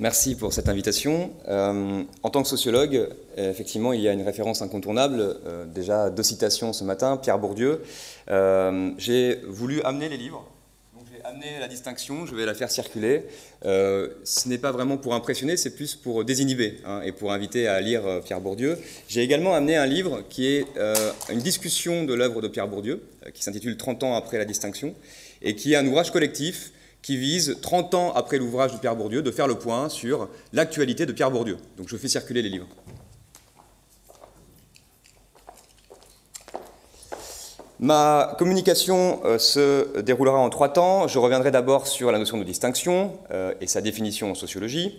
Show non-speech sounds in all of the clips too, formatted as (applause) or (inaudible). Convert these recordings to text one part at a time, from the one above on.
Merci pour cette invitation. Euh, en tant que sociologue, effectivement, il y a une référence incontournable. Euh, déjà, deux citations ce matin. Pierre Bourdieu. Euh, j'ai voulu amener les livres. Donc, j'ai amené la distinction, je vais la faire circuler. ce n'est pas vraiment pour impressionner, c'est plus pour désinhiber hein, et pour inviter à lire Pierre Bourdieu. J'ai également amené un livre qui est une discussion de l'œuvre de Pierre Bourdieu, qui s'intitule 30 ans après la distinction, et qui est un ouvrage collectif qui vise, 30 ans après l'ouvrage de Pierre Bourdieu, de faire le point sur l'actualité de Pierre Bourdieu. Donc je fais circuler les livres. Ma communication euh, se déroulera en trois temps. Je reviendrai d'abord sur la notion de distinction euh, et sa définition en sociologie.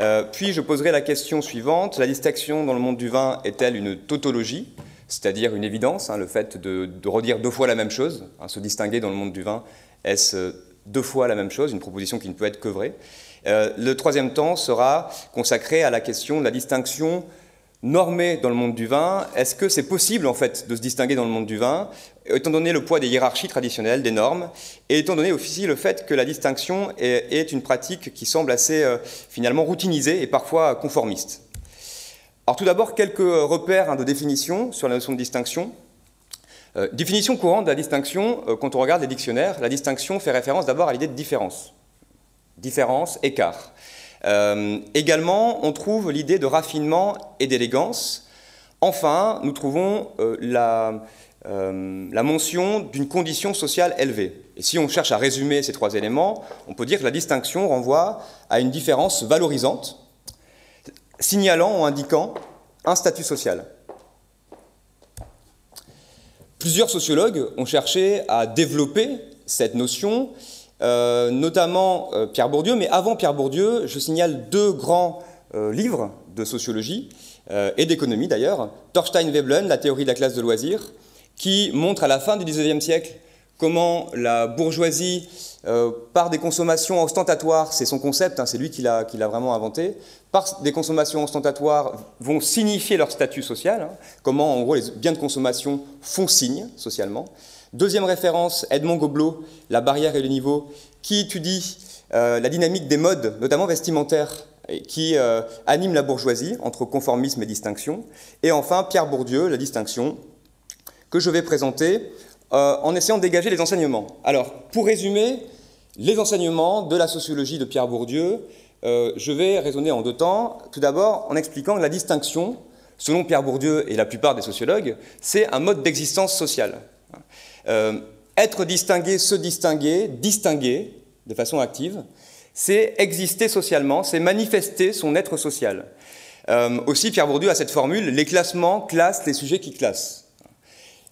Euh, puis je poserai la question suivante. La distinction dans le monde du vin est-elle une tautologie, c'est-à-dire une évidence, hein, le fait de, redire deux fois la même chose, hein, se distinguer dans le monde du vin, est-ce deux fois la même chose, une proposition qui ne peut être que vraie. Euh, le troisième temps sera consacré à la question de la distinction normée dans le monde du vin. Est-ce que c'est possible en fait de se distinguer dans le monde du vin, étant donné le poids des hiérarchies traditionnelles, des normes, et étant donné aussi le fait que la distinction est, une pratique qui semble assez euh, finalement routinisée et parfois conformiste? Alors tout d'abord quelques repères hein, de définition sur la notion de distinction. Euh, définition courante de la distinction, euh, quand on regarde les dictionnaires, la distinction fait référence d'abord à l'idée de différence. Différence, écart. Euh, également, on trouve l'idée de raffinement et d'élégance. Enfin, nous trouvons la, la, mention d'une condition sociale élevée. Et si on cherche à résumer ces trois éléments, on peut dire que la distinction renvoie à une différence valorisante, signalant ou indiquant un statut social. Plusieurs sociologues ont cherché à développer cette notion, euh, notamment euh, Pierre Bourdieu, mais avant Pierre Bourdieu, je signale deux grands euh, livres de sociologie et d'économie d'ailleurs, Thorstein Veblen, La théorie de la classe de loisirs, qui montre à la fin du XIXe siècle comment la bourgeoisie, par des consommations ostentatoires, c'est son concept, hein, c'est lui qui l'a vraiment inventé, par des consommations ostentatoires vont signifier leur statut social, hein. comment en gros les biens de consommation font signe socialement. Deuxième référence, Edmond Gobelot, La barrière et le niveau, qui étudie euh, la dynamique des modes, notamment vestimentaires, qui euh, anime la bourgeoisie entre conformisme et distinction. Et enfin, Pierre Bourdieu, la distinction, que je vais présenter euh, en essayant de dégager les enseignements. Alors, pour résumer, les enseignements de la sociologie de Pierre Bourdieu, euh, je vais raisonner en deux temps. Tout d'abord, en expliquant la distinction, selon Pierre Bourdieu et la plupart des sociologues, c'est un mode d'existence sociale. Euh, être distingué, se distinguer, distinguer de façon active, c'est exister socialement, c'est manifester son être social. Aussi, Pierre Bourdieu a cette formule les classements classent les sujets qui classent.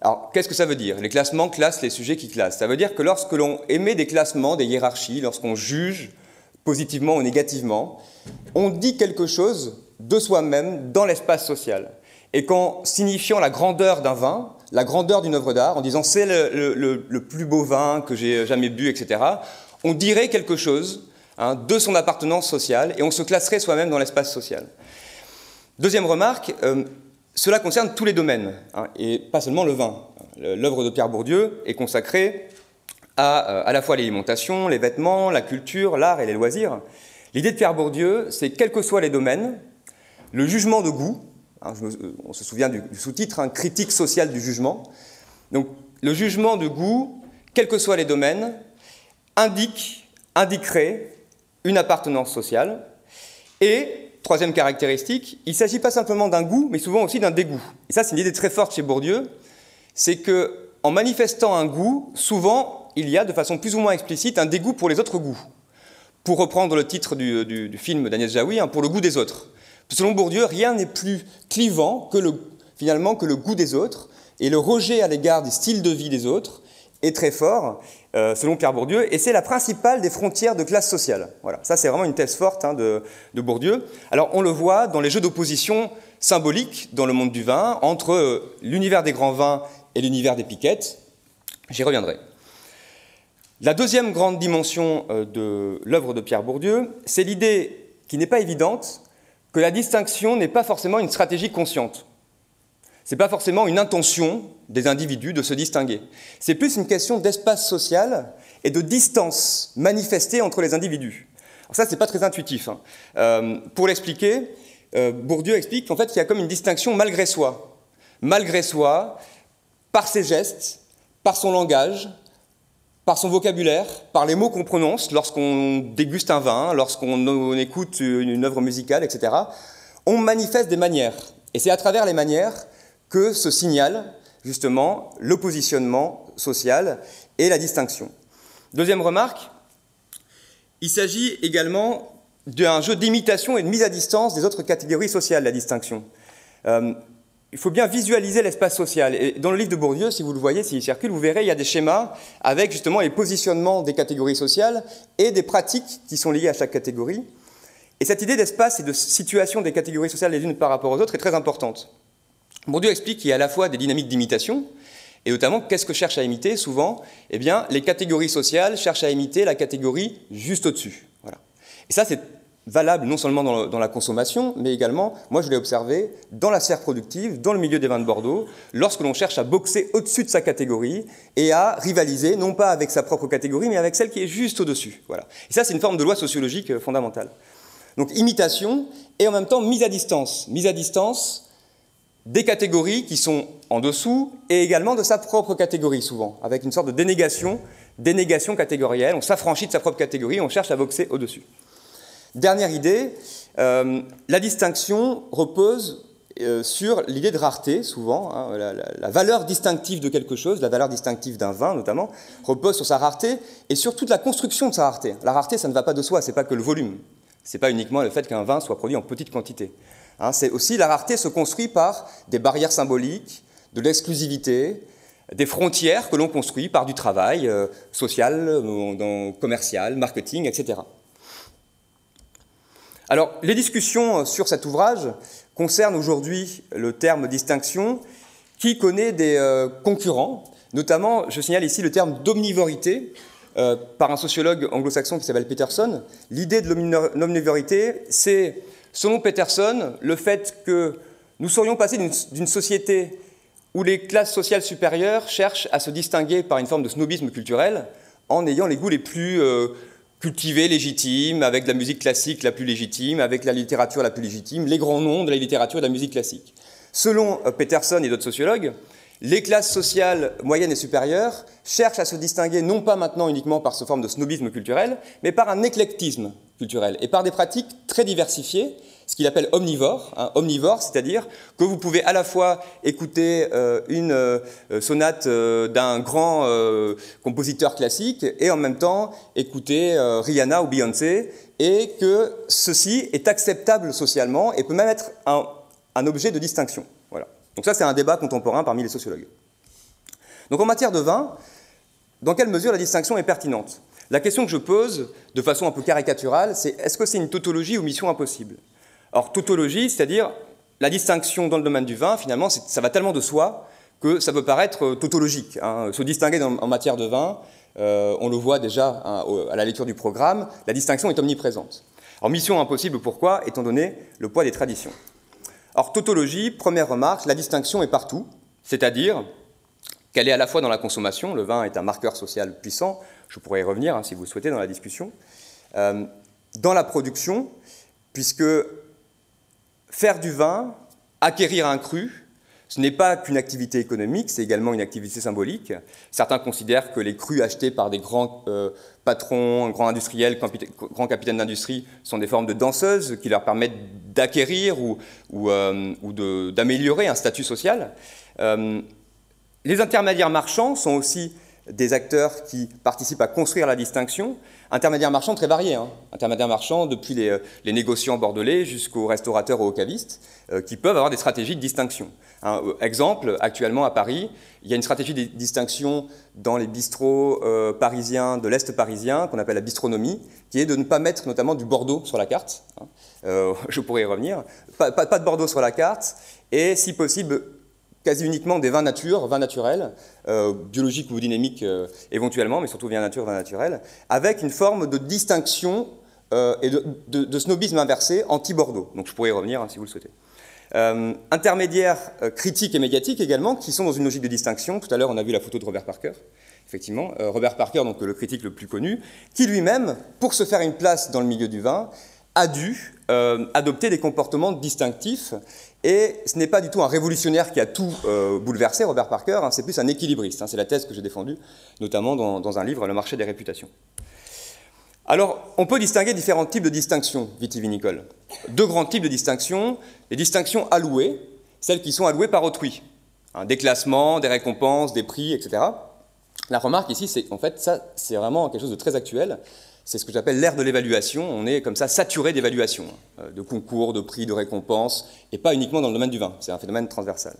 Alors, qu'est-ce que ça veut dire? Les classements classent les sujets qui classent. Ça veut dire que lorsque l'on émet des classements, des hiérarchies, lorsqu'on juge positivement ou négativement, on dit quelque chose de soi-même dans l'espace social. Et qu'en signifiant la grandeur d'un vin, la grandeur d'une œuvre d'art, en disant c'est le, plus beau vin que j'ai jamais bu, etc., on dirait quelque chose hein, de son appartenance sociale et on se classerait soi-même dans l'espace social. Deuxième remarque, euh, cela concerne tous les domaines, hein, et pas seulement le vin. L'œuvre de Pierre Bourdieu est consacrée euh, à, la fois l'alimentation, les vêtements, la culture, l'art et les loisirs. L'idée de Pierre Bourdieu, c'est quels que soient les domaines, le jugement de goût, hein, euh, on se souvient du, sous-titre, hein, critique sociale du jugement, donc le jugement de goût, quels que soient les domaines, indique, indiquerait une appartenance sociale. Et, troisième caractéristique, il ne s'agit pas simplement d'un goût, mais souvent aussi d'un dégoût. Et ça, c'est une idée très forte chez Bourdieu, c'est que en manifestant un goût, souvent, il y a de façon plus ou moins explicite un dégoût pour les autres goûts. Pour reprendre le titre du, film d'Agnès Jaoui, hein, pour le goût des autres. Selon Bourdieu, rien n'est plus clivant que le, finalement que le goût des autres, et le rejet à l'égard des styles de vie des autres est très fort, euh, selon Pierre Bourdieu, et c'est la principale des frontières de classe sociale. Voilà, ça c'est vraiment une thèse forte hein, de, Bourdieu. Alors on le voit dans les jeux d'opposition symboliques dans le monde du vin, entre euh, l'univers des grands vins et l'univers des piquettes. J'y reviendrai. La deuxième grande dimension euh, de l'œuvre de Pierre Bourdieu, c'est l'idée qui n'est pas évidente que la distinction n'est pas forcément une stratégie consciente. Ce n'est pas forcément une intention des individus de se distinguer. C'est plus une question d'espace social et de distance manifestée entre les individus. Alors ça, c'est pas très intuitif. Hein. Euh, pour l'expliquer, euh, Bourdieu explique qu'en fait, il y a comme une distinction malgré soi. Malgré soi, par ses gestes, par son langage, par son vocabulaire, par les mots qu'on prononce lorsqu'on déguste un vin, lorsqu'on écoute une œuvre musicale, etc., on manifeste des manières. Et c'est à travers les manières que se signale justement le positionnement social et la distinction. Deuxième remarque, il s'agit également d'un jeu d'imitation et de mise à distance des autres catégories sociales, la distinction. Euh, il faut bien visualiser l'espace social. Et dans le livre de Bourdieu, si vous le voyez, s'il circule, vous verrez, il y a des schémas avec justement les positionnements des catégories sociales et des pratiques qui sont liées à chaque catégorie. Et cette idée d'espace et de situation des catégories sociales les unes par rapport aux autres est très importante. Bourdieu explique qu'il y a à la fois des dynamiques d'imitation, et notamment, qu'est-ce que cherche à imiter Souvent, eh bien, les catégories sociales cherchent à imiter la catégorie juste au-dessus. Voilà. Et ça, c'est valable non seulement dans, la consommation, mais également, moi je l'ai observé, dans la serre productive, dans le milieu des vins de Bordeaux, lorsque l'on cherche à boxer au-dessus de sa catégorie et à rivaliser, non pas avec sa propre catégorie, mais avec celle qui est juste au-dessus. Voilà. Et ça, c'est une forme de loi sociologique euh, fondamentale. Donc imitation et en même temps mise à distance. Mise à distance des catégories qui sont en dessous et également de sa propre catégorie souvent, avec une sorte de dénégation, dénégation catégorielle. On s'affranchit de sa propre catégorie, on cherche à boxer au-dessus. Dernière idée, euh, la distinction repose euh, sur l'idée de rareté, souvent. Hein, la, valeur distinctive de quelque chose, la valeur distinctive d'un vin notamment, repose sur sa rareté et sur toute la construction de sa rareté. La rareté, ça ne va pas de soi, c'est pas que le volume. C'est pas uniquement le fait qu'un vin soit produit en petite quantité. Hein, c'est aussi la rareté se construit par des barrières symboliques, de l'exclusivité, des frontières que l'on construit par du travail euh, social, commercial, marketing, etc. Alors, les discussions sur cet ouvrage concernent aujourd'hui le terme distinction qui connaît des euh, concurrents. Notamment, je signale ici le terme d'omnivorité euh, par un sociologue anglo-saxon qui s'appelle Peterson. L'idée de l'omnivorité, c'est, selon Peterson, le fait que nous serions passés d'une société où les classes sociales supérieures cherchent à se distinguer par une forme de snobisme culturel en ayant les goûts les plus euh, cultivé, légitime, avec la musique classique la plus légitime, avec la littérature la plus légitime, les grands noms de la littérature et de la musique classique. Selon euh, Peterson et d'autres sociologues, les classes sociales moyennes et supérieures cherchent à se distinguer non pas maintenant uniquement par ce forme de snobisme culturel, mais par un éclectisme culturel et par des pratiques très diversifiées ce qu'il appelle omnivore. Hein, omnivore, c'est-à-dire que vous pouvez à la fois écouter euh, une euh, sonate euh, d'un grand compositeur classique et en même temps écouter Rihanna ou Beyoncé, et que ceci est acceptable socialement et peut même être un, un objet de distinction. Donc ça, c'est un débat contemporain parmi les sociologues. Donc en matière de vin, dans quelle mesure la distinction est pertinente? La question que je pose, de façon un peu caricaturale, c'est est-ce que c'est une tautologie ou mission impossible? Or, tautologie, c'est-à-dire la distinction dans le domaine du vin, finalement, ça va tellement de soi que ça peut paraître euh, tautologique. Hein. Se distinguer en matière de vin, euh, on le voit déjà hein, à la lecture du programme, la distinction est omniprésente. Alors, mission impossible, pourquoi? Étant donné le poids des traditions. Or, tautologie, première remarque, la distinction est partout, c'est-à-dire qu'elle est à la fois dans la consommation, le vin est un marqueur social puissant, je pourrais y revenir hein, si vous le souhaitez dans la discussion, euh, dans la production, puisque Faire du vin, acquérir un cru, ce n'est pas qu'une activité économique, c'est également une activité symbolique. Certains considèrent que les crus achetés par des grands euh, patrons, grands industriels, grands capitaines d'industrie sont des formes de danseuses qui leur permettent d'acquérir ou, euh, d'améliorer un statut social. Euh, les intermédiaires marchands sont aussi des acteurs qui participent à construire la distinction. Intermédiaires marchands très variés, hein. intermédiaires marchands depuis les, les, négociants bordelais jusqu'aux restaurateurs ou aux cavistes, euh, qui peuvent avoir des stratégies de distinction. Un euh, exemple, actuellement à Paris, il y a une stratégie de distinction dans les bistrots euh, parisiens de l'Est parisien, qu'on appelle la bistronomie, qui est de ne pas mettre notamment du Bordeaux sur la carte. Hein. (laughs) je pourrais y revenir. Pas de Bordeaux sur la carte, et si possible, quasi uniquement des vins nature, vins naturels, euh, biologiques ou dynamiques euh, éventuellement, mais surtout vins nature, vins naturels, avec une forme de distinction euh, et de, snobisme inversé anti-Bordeaux. Donc je pourrais y revenir hein, si vous le souhaitez. intermédiaires critiques et médiatiques également, qui sont dans une logique de distinction. Tout à l'heure, on a vu la photo de Robert Parker. effectivement, Robert Parker, donc le critique le plus connu, qui lui-même, pour se faire une place dans le milieu du vin, a dû adopter des comportements distinctifs et ce n'est pas du tout un révolutionnaire qui a tout euh, bouleversé, Robert Parker, hein, c'est plus un équilibriste. Hein, c'est la thèse que j'ai défendue, notamment dans, un livre, Le marché des réputations. Alors, on peut distinguer différents types de distinctions vitivinicoles. Deux grands types de distinctions. Les distinctions allouées, celles qui sont allouées par autrui. Hein, des classements, des récompenses, des prix, etc. La remarque ici, c'est qu'en fait, ça, c'est vraiment quelque chose de très actuel. C'est ce que j'appelle l'ère de l'évaluation. On est comme ça saturé d'évaluation, euh, de concours, de prix, de récompenses, et pas uniquement dans le domaine du vin. C'est un phénomène transversal.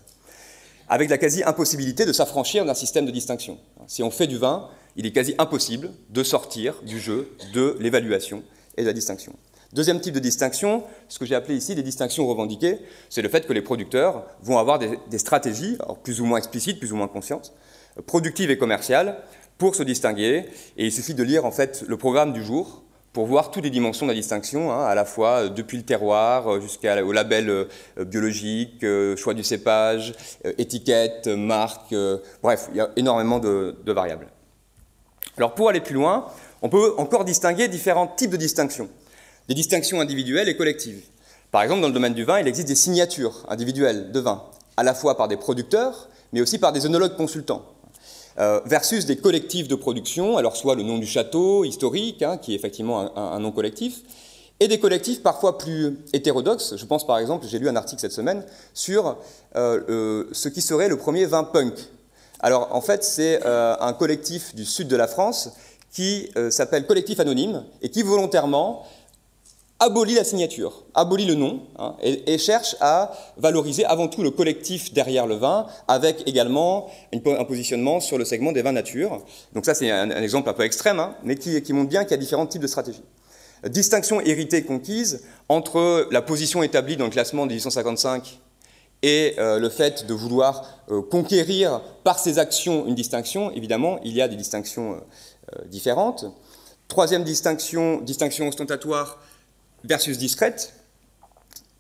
Avec la quasi-impossibilité de s'affranchir d'un système de distinction. Si on fait du vin, il est quasi impossible de sortir du jeu de l'évaluation et de la distinction. Deuxième type de distinction, ce que j'ai appelé ici des distinctions revendiquées, c'est le fait que les producteurs vont avoir des, stratégies, plus ou moins explicites, plus ou moins conscientes, productives et commerciales, pour se distinguer. Et il suffit de lire en fait le programme du jour pour voir toutes les dimensions de la distinction, hein, à la fois euh, depuis le terroir euh, jusqu'au label euh, biologique, choix du cépage, étiquette, marque, bref, il y a énormément de, variables. Alors pour aller plus loin, on peut encore distinguer différents types de distinctions, des distinctions individuelles et collectives. Par exemple, dans le domaine du vin, il existe des signatures individuelles de vin, à la fois par des producteurs, mais aussi par des œnologues consultants. Euh, versus des collectifs de production, alors soit le nom du château historique, hein, qui est effectivement un, nom collectif, et des collectifs parfois plus hétérodoxes. Je pense par exemple, j'ai lu un article cette semaine sur euh, ce qui serait le premier vin punk. Alors en fait, c'est euh, un collectif du sud de la France qui s'appelle Collectif Anonyme et qui volontairement abolit la signature, abolit le nom, hein, et, cherche à valoriser avant tout le collectif derrière le vin, avec également un positionnement sur le segment des vins nature. Donc ça, c'est un, exemple un peu extrême, hein, mais qui, montre bien qu'il y a différents types de stratégies. Distinction héritée conquise entre la position établie dans le classement de 1855 et euh, le fait de vouloir euh, conquérir par ses actions une distinction. Évidemment, il y a des distinctions euh, différentes. Troisième distinction, distinction ostentatoire versus discrète.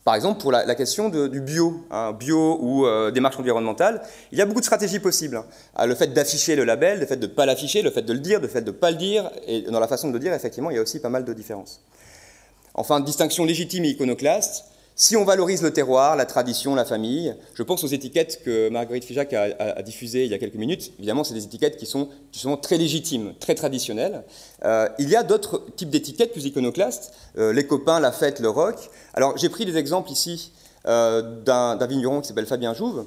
Par exemple, pour la, question du bio, hein, bio ou euh, démarche environnementale, il y a beaucoup de stratégies possibles. Hein. Ah, le fait d'afficher le label, le fait de ne pas l'afficher, le fait de le dire, le fait de ne pas le dire, et dans la façon de le dire, effectivement, il y a aussi pas mal de différences. Enfin, distinction légitime et iconoclaste. Si on valorise le terroir, la tradition, la famille, je pense aux étiquettes que Marguerite Fijac a, diffusées il y a quelques minutes. Évidemment, c'est des étiquettes qui sont, très légitimes, très traditionnelles. Euh, il y a d'autres types d'étiquettes plus iconoclastes, euh, les copains, la fête, le rock. Alors, j'ai pris des exemples ici euh, d'un vigneron qui s'appelle Fabien Jouve,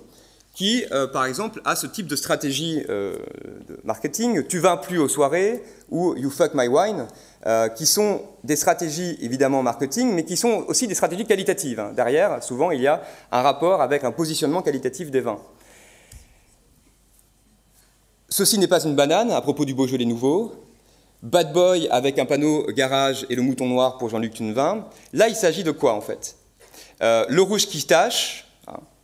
qui, par exemple, a ce type de stratégie de marketing, tu vas plus aux soirées ou you fuck my wine. Euh, qui sont des stratégies évidemment marketing, mais qui sont aussi des stratégies qualitatives. Hein. Derrière, souvent, il y a un rapport avec un positionnement qualitatif des vins. Ceci n'est pas une banane à propos du Beaujolais nouveau. Bad Boy avec un panneau garage et le mouton noir pour Jean-Luc Tunevin. Là, il s'agit de quoi en fait? Euh, Le rouge qui tache,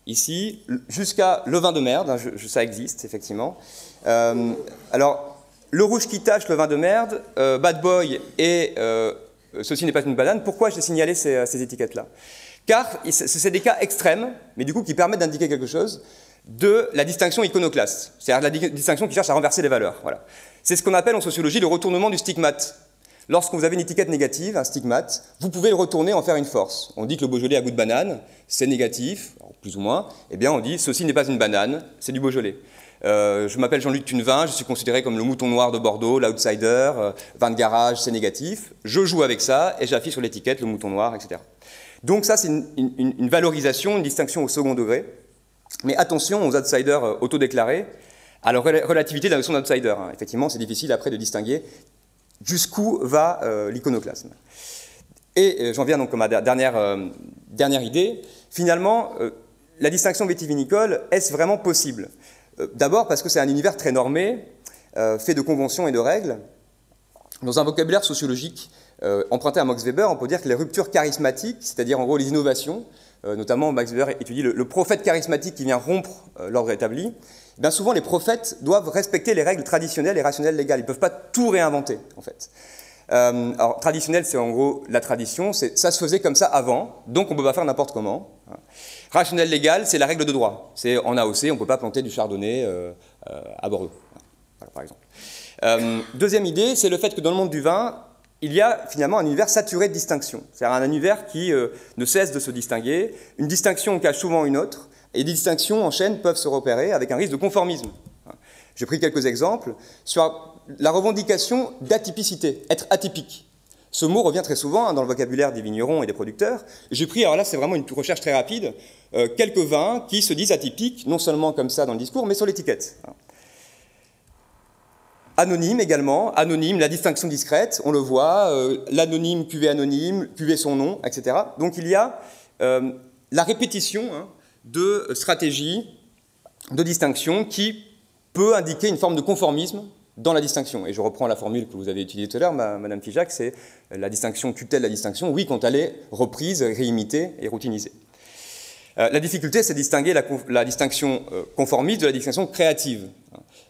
ici, jusqu'à le vin de merde, hein, ça existe effectivement. Euh, alors, le rouge qui tache le vin de merde, euh, Bad Boy et euh, Ceci n'est pas une banane, pourquoi j'ai signalé ces, ces étiquettes-là? Car c'est des cas extrêmes, mais du coup qui permettent d'indiquer quelque chose de la distinction iconoclaste, c'est-à-dire la distinction qui cherche à renverser les valeurs. Voilà. C'est ce qu'on appelle en sociologie le retournement du stigmate. Lorsque vous avez une étiquette négative, un stigmate, vous pouvez le retourner en faire une force. On dit que le Beaujolais a goût de banane, c'est négatif, plus ou moins. Eh bien, on dit ceci n'est pas une banane, c'est du Beaujolais. Euh, je m'appelle Jean-Luc Tunevin, je suis considéré comme le mouton noir de Bordeaux, l'outsider, euh, vin de garage, c'est négatif. Je joue avec ça et j'affiche sur l'étiquette le mouton noir, etc. Donc ça, c'est une, valorisation, une distinction au second degré. Mais attention aux outsiders euh, autodéclarés, à la relativité de la notion d'outsider. Hein. Effectivement, c'est difficile après de distinguer jusqu'où va l'iconoclasme. Et j'en viens donc à ma dernière, dernière idée. Finalement, la distinction vitivinicole, est-ce vraiment possible? Euh, d'abord parce que c'est un univers très normé, euh, fait de conventions et de règles. Dans un vocabulaire sociologique euh, emprunté à Max Weber, on peut dire que les ruptures charismatiques, c'est-à-dire en gros les innovations, notamment Max Weber étudie le, prophète charismatique qui vient rompre l'ordre établi, bien souvent les prophètes doivent respecter les règles traditionnelles et rationnelles légales. Ils ne peuvent pas tout réinventer, en fait. alors, traditionnel, c'est en gros la tradition, ça se faisait comme ça avant, donc on ne peut pas faire n'importe comment. Hein. Rationnel légal, c'est la règle de droit. C'est en AOC, on ne peut pas planter du chardonnay euh, euh, à Bordeaux. par exemple. deuxième idée, c'est le fait que dans le monde du vin, il y a finalement un univers saturé de distinction. C'est-à-dire un univers qui ne cesse de se distinguer. Une distinction cache souvent une autre, et des distinctions en chaîne peuvent se repérer avec un risque de conformisme. J'ai pris quelques exemples sur la revendication d'atypicité, être atypique. Ce mot revient très souvent hein, dans le vocabulaire des vignerons et des producteurs. J'ai pris, alors là c'est vraiment une recherche très rapide, euh, quelques vins qui se disent atypiques, non seulement comme ça dans le discours, mais sur l'étiquette. Anonyme également, anonyme, la distinction discrète, on le voit, euh, l'anonyme, cuvée anonyme, cuvée son nom, etc. Donc il y a euh, la répétition hein, de stratégies de distinction qui peut indiquer une forme de conformisme dans la distinction. Et je reprends la formule que vous avez utilisée tout à l'heure, Madame Fijac, c'est la distinction tutelle la distinction, oui, quand elle est reprise, réimitée et routinisée. Euh, la difficulté, c'est de distinguer la, distinction euh, conformiste de la distinction créative.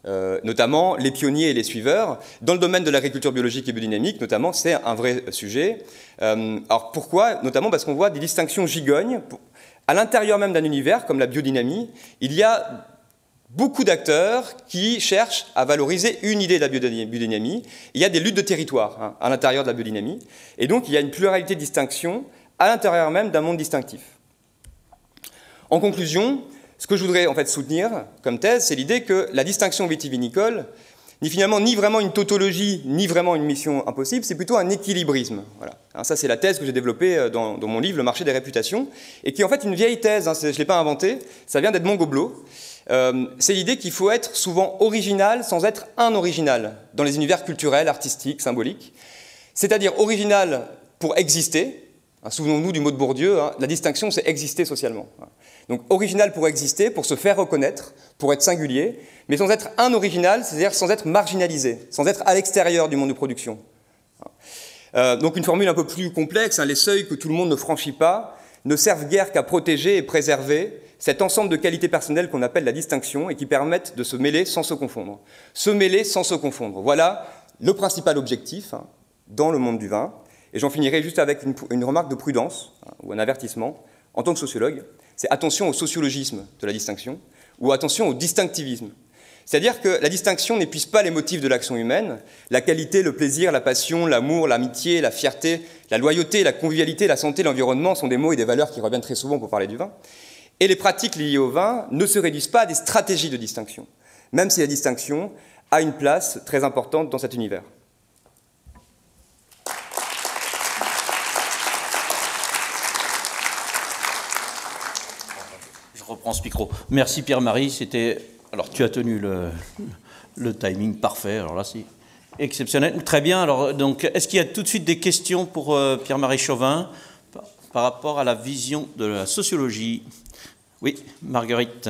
Euh, notamment les pionniers et les suiveurs. Dans le domaine de l'agriculture biologique et biodynamique, notamment, c'est un vrai sujet. alors pourquoi? Notamment parce qu'on voit des distinctions gigognes. À l'intérieur même d'un univers, comme la biodynamie, il y a beaucoup d'acteurs qui cherchent à valoriser une idée de la biodynamie. Il y a des luttes de territoire hein, à l'intérieur de la biodynamie. Et donc, il y a une pluralité de distinctions à l'intérieur même d'un monde distinctif. En conclusion, ce que je voudrais en fait soutenir comme thèse, c'est l'idée que la distinction vitivinicole n'est finalement ni vraiment une tautologie, ni vraiment une mission impossible, c'est plutôt un équilibrisme. Voilà. Ça, c'est la thèse que j'ai développée euh, dans, mon livre, Le marché des réputations, et qui est en fait une vieille thèse, hein, je ne l'ai pas inventée, ça vient d'Edmond Goblet. Euh, c'est l'idée qu'il faut être souvent original sans être un original dans les univers culturels, artistiques, symboliques. C'est-à-dire original pour exister. Hein, souvenons-nous du mot de Bourdieu, hein, la distinction, c'est exister socialement. Donc original pour exister, pour se faire reconnaître, pour être singulier, mais sans être un original, c'est-à-dire sans être marginalisé, sans être à l'extérieur du monde de production. Euh, donc une formule un peu plus complexe, hein, les seuils que tout le monde ne franchit pas ne servent guère qu'à protéger et préserver cet ensemble de qualités personnelles qu'on appelle la distinction et qui permettent de se mêler sans se confondre. Se mêler sans se confondre. Voilà le principal objectif hein, dans le monde du vin. Et j'en finirai juste avec une, remarque de prudence hein, ou un avertissement. En tant que sociologue, c'est attention au sociologisme de la distinction ou attention au distinctivisme. C'est-à-dire que la distinction n'épuise pas les motifs de l'action humaine. La qualité, le plaisir, la passion, l'amour, l'amitié, la fierté, la loyauté, la convivialité, la santé, l'environnement sont des mots et des valeurs qui reviennent très souvent pour parler du vin. Et les pratiques liées au vin ne se réduisent pas à des stratégies de distinction, même si la distinction a une place très importante dans cet univers. Micro. Merci Pierre-Marie. C'était. Alors, tu as tenu le, le timing parfait. Alors là, c'est exceptionnel. Très bien. Alors, donc, est-ce qu'il y a tout de suite des questions pour euh, Pierre-Marie Chauvin par rapport à la vision de la sociologie? Oui, Marguerite.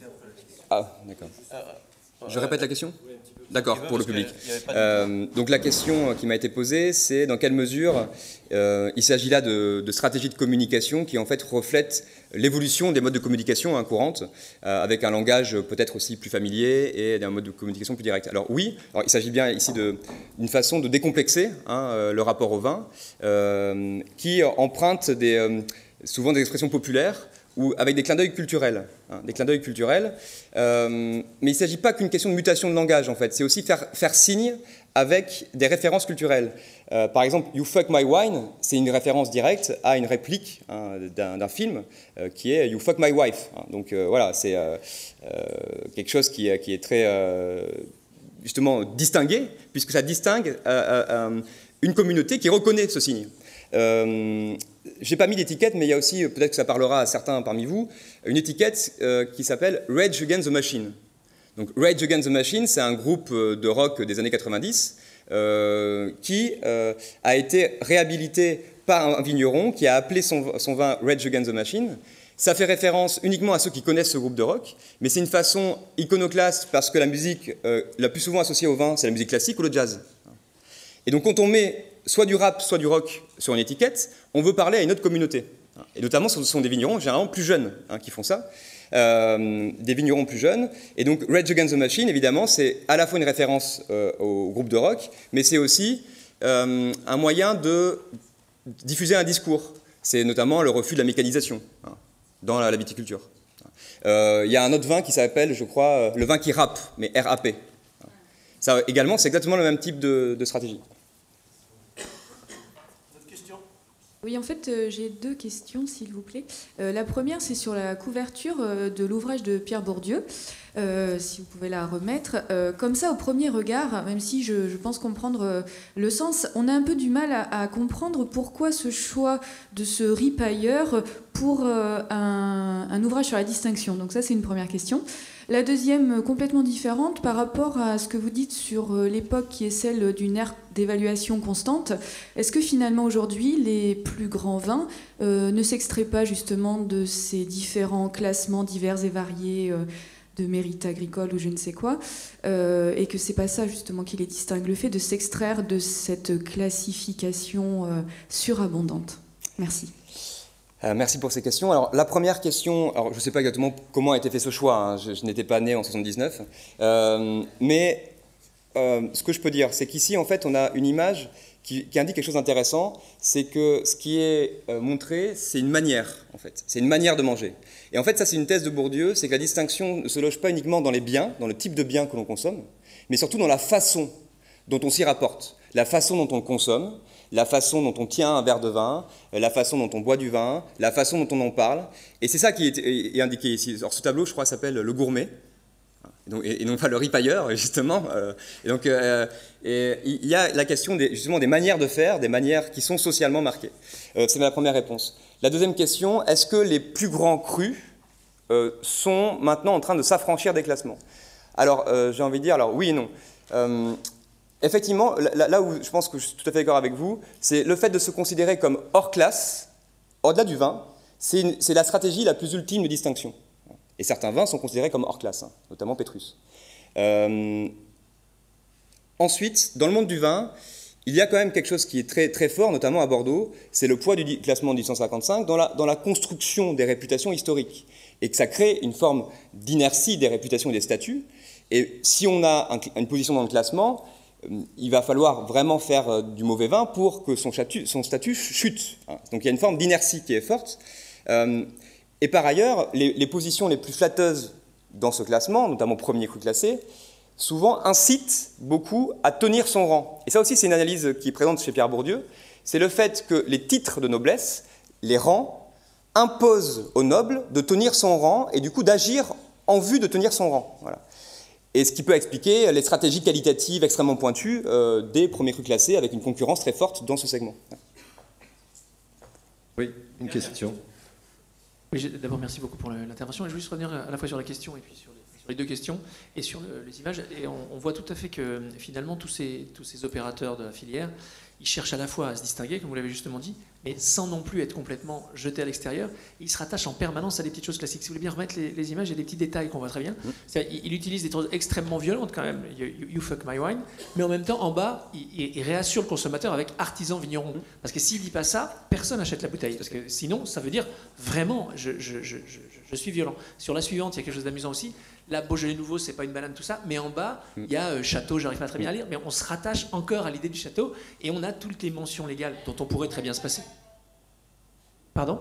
Ah, d'accord. Je répète la question? D'accord, pour le public. Euh, donc la question qui m'a été posée, c'est dans quelle mesure euh, il s'agit là de, stratégies de communication qui en fait reflètent l'évolution des modes de communication hein, courantes, euh, avec un langage peut-être aussi plus familier et d'un mode de communication plus direct. Alors oui, il s'agit bien ici d'une façon de décomplexer hein, le rapport au vin, qui emprunte des, souvent des expressions populaires ou avec des clins d'œil culturels. Hein, des clins d'œil culturels. Euh, mais il ne s'agit pas qu'une question de mutation de langage, en fait. C'est aussi faire, faire signe avec des références culturelles. Euh, par exemple, You Fuck My Wine, c'est une référence directe à une réplique hein, d'un film euh, qui est You Fuck My Wife. Hein. donc voilà, c'est quelque chose qui, qui est très justement distingué, puisque ça distingue une communauté qui reconnaît ce signe. J'ai pas mis d'étiquette, mais il y a aussi, peut-être que ça parlera à certains parmi vous, une étiquette euh, qui s'appelle Rage Against the Machine. Donc Rage Against the Machine, c'est un groupe de rock des années 90 qui a été réhabilité par un vigneron qui a appelé son, son vin Rage Against the Machine. Ça fait référence uniquement à ceux qui connaissent ce groupe de rock, mais c'est une façon iconoclaste parce que la musique la plus souvent associée au vin, c'est la musique classique ou le jazz. Et donc quand on met soit du rap, soit du rock sur une étiquette, on veut parler à une autre communauté. Et notamment, ce sont des vignerons généralement plus jeunes hein, qui font ça. Euh, des vignerons plus jeunes. Et donc, Rage Against the Machine, évidemment, c'est à la fois une référence euh, au groupe de rock, mais c'est aussi euh, un moyen de diffuser un discours. C'est notamment le refus de la mécanisation hein, dans la, viticulture. Il y a un autre vin qui s'appelle, je crois, le vin qui rappe, mais RAP. Ça également, c'est exactement le même type de stratégie. Oui, en fait, euh, j'ai deux questions, s'il vous plaît. Euh, la première, c'est sur la couverture euh, de l'ouvrage de Pierre Bourdieu, si vous pouvez la remettre. comme ça, au premier regard, même si je, pense comprendre le sens, on a un peu du mal à, comprendre pourquoi ce choix de ce ripailleur pour un, un, ouvrage sur la distinction. Donc ça, c'est une première question. La deuxième, euh, complètement différente par rapport à ce que vous dites sur euh, l'époque qui est celle d'une ère d'évaluation constante. Est-ce que finalement aujourd'hui, les plus grands vins euh, ne s'extraient pas justement de ces différents classements divers et variés de mérite agricole ou je ne sais quoi, et que c'est pas ça justement qui les distingue, le fait de s'extraire de cette classification surabondante. Merci. Euh, merci pour ces questions. Alors, la première question, alors, je ne sais pas exactement comment a été fait ce choix, hein. je, n'étais pas né en 79, euh, mais euh, ce que je peux dire, c'est qu'ici, en fait, on a une image qui, indique quelque chose d'intéressant, c'est que ce qui est montré, c'est une manière, en fait. C'est une manière de manger. Et en fait, ça, c'est une thèse de Bourdieu, c'est que la distinction ne se loge pas uniquement dans les biens, dans le type de biens que l'on consomme, mais surtout dans la façon dont on s'y rapporte, la façon dont on consomme, la façon dont on tient un verre de vin, la façon dont on boit du vin, la façon dont on en parle. Et c'est ça qui est, indiqué ici. Alors, ce tableau, je crois, s'appelle le gourmet. Et, non pas le ripailleur, (laughs) justement. Euh, et donc, euh, il y a la question des, justement des manières de faire, des manières qui sont socialement marquées. Euh, c'est ma première réponse. La deuxième question, est-ce que les plus grands crus sont maintenant en train de s'affranchir des classements? Alors, j'ai envie de dire, alors oui et non. Effectivement, là, où je pense que je suis tout à fait d'accord avec vous, c'est le fait de se considérer comme hors classe, au-delà du vin, c'est la stratégie la plus ultime de distinction. Et certains vins sont considérés comme hors classe, hein, notamment Pétrus. Euh, ensuite, dans le monde du vin, il y a quand même quelque chose qui est très, très fort, notamment à Bordeaux, c'est le poids du classement 1855 dans la, dans la construction des réputations historiques. Et que ça crée une forme d'inertie des réputations et des statuts. Et si on a une position dans le classement, il va falloir vraiment faire euh, du mauvais vin pour que son statut, chute. Hein. Donc il y a une forme d'inertie qui est forte. Euh, et par ailleurs, les, positions les plus flatteuses dans ce classement, notamment premier cru classé, souvent incitent beaucoup à tenir son rang. Et ça aussi, c'est une analyse qui est présente chez Pierre Bourdieu. C'est le fait que les titres de noblesse, les rangs, imposent aux nobles de tenir son rang et du coup d'agir en vue de tenir son rang. Voilà et ce qui peut expliquer les stratégies qualitatives extrêmement pointues euh, des premiers crus classés avec une concurrence très forte dans ce segment. Oui, une question. Oui, d'abord merci beaucoup pour l'intervention. Je voulais juste revenir à la fois sur la question et puis sur les, deux questions et sur les images. Et on, voit tout à fait que finalement tous ces, tous ces opérateurs de la filière, ils cherchent à la fois à se distinguer, comme vous l'avez justement dit, mais sans non plus être complètement jeté à l'extérieur. Il se rattache en permanence à des petites choses classiques. Si vous voulez bien remettre les, images, il y a des petits détails qu'on voit très bien. Mm. Il, utilise des choses extrêmement violentes quand même, you, fuck my wine, mais en même temps, en bas, il, réassure le consommateur avec artisan vigneron. Mm. Parce que s'il dit pas ça, personne n'achète la bouteille. Parce que sinon, ça veut dire vraiment, je, je suis violent. Sur la suivante, il y a quelque chose d'amusant aussi. Là, Beaujolais Nouveau, c'est pas une banane, tout ça. Mais en bas, mm. il y a euh, château, j'arrive pas très bien à lire, mais on se rattache encore à l'idée du château et on a toutes les mentions légales dont on pourrait très bien se passer. Pardon?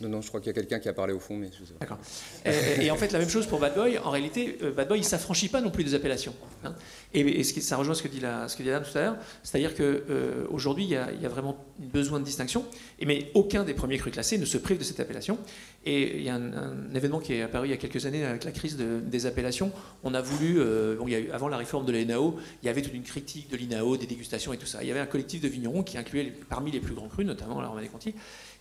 Non, non, je crois qu'il y a quelqu'un qui a parlé au fond, mais je sais D'accord. Et, en fait, la même chose pour Bad Boy. En réalité, euh, Bad Boy, il ne s'affranchit pas non plus des appellations. Hein. Et, ce qui, ça rejoint ce que dit, la, ce que dit Adam tout à l'heure, c'est-à-dire qu'aujourd'hui, euh, il, il, y a vraiment besoin de distinction, et, mais aucun des premiers crus classés ne se prive de cette appellation. Et il y a un, événement qui est apparu il y a quelques années avec la crise des appellations. On a voulu, euh, bon, il y a eu, avant la réforme de l'ENAO, il y avait toute une critique de l'INAO, des dégustations et tout ça. Il y avait un collectif de vignerons qui incluait parmi les plus grands crus, notamment la Romanée Conti,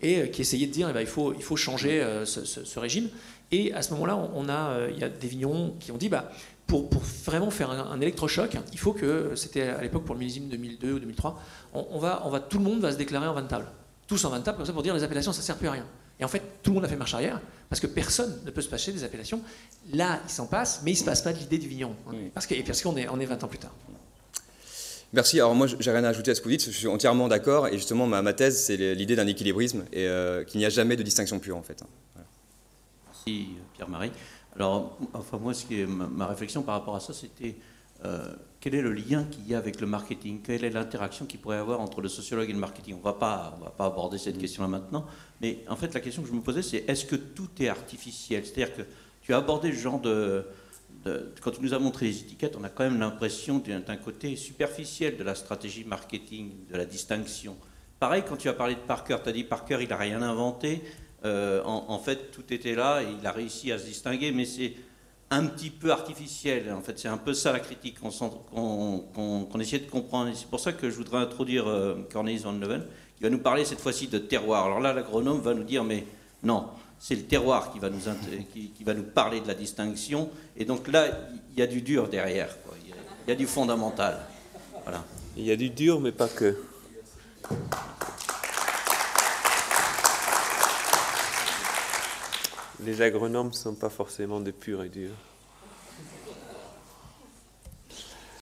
et euh, qui essayait de dire eh ben, il, faut, il faut changer euh, ce, régime. Et à ce moment-là, on a, il y a des vignerons qui ont dit bah, pour, pour vraiment faire un, un électrochoc, il faut que, c'était à l'époque pour le millésime 2002 ou 2003, on, on va, on va, tout le monde va se déclarer en van table. Tous en van table, comme ça pour dire les appellations, ça ne sert plus à rien. Et en fait, tout le monde a fait marche arrière, parce que personne ne peut se passer des appellations. Là, il s'en passe, mais il ne se passe pas de l'idée du vigneron. hein. Oui. Parce que- et parce qu'on est, on est 20 ans plus tard. Merci. Alors moi, j'ai rien à ajouter à ce que vous dites. Je suis entièrement d'accord. Et justement, ma, ma thèse, c'est l'idée d'un équilibrisme et euh, qu'il n'y a jamais de distinction pure en fait. Merci Pierre-Marie. Alors, enfin moi, ce qui est ma, ma réflexion par rapport à ça, c'était euh, quel est le lien qu'il y a avec le marketing? Quelle est l'interaction qu'il pourrait y avoir entre le sociologue et le marketing? On va pas, on va pas aborder cette question-là maintenant, mais en fait, la question que je me posais, c'est est-ce que tout est artificiel? C'est-à-dire que tu as abordé le genre de, quand tu nous as montré les étiquettes, on a quand même l'impression d'un côté superficiel de la stratégie marketing, de la distinction. Pareil, quand tu as parlé de Parker, tu as dit Parker, il n'a rien inventé. Euh, en, fait, tout était là, et il a réussi à se distinguer, mais c'est un petit peu artificiel. En fait, c'est un peu ça la critique qu'on qu'on essayait de comprendre. C'est pour ça que je voudrais introduire euh, Cornelis Van Leven, qui va nous parler cette fois-ci de terroir. Alors là, l'agronome va nous dire, mais non, c'est le terroir qui va, nous qui, va nous parler de la distinction. Et donc là, il y a du dur derrière. quoi. Il y a- il y a du fondamental. Voilà. Il y a du dur, mais pas que. Les agronomes ne sont pas forcément des purs et durs.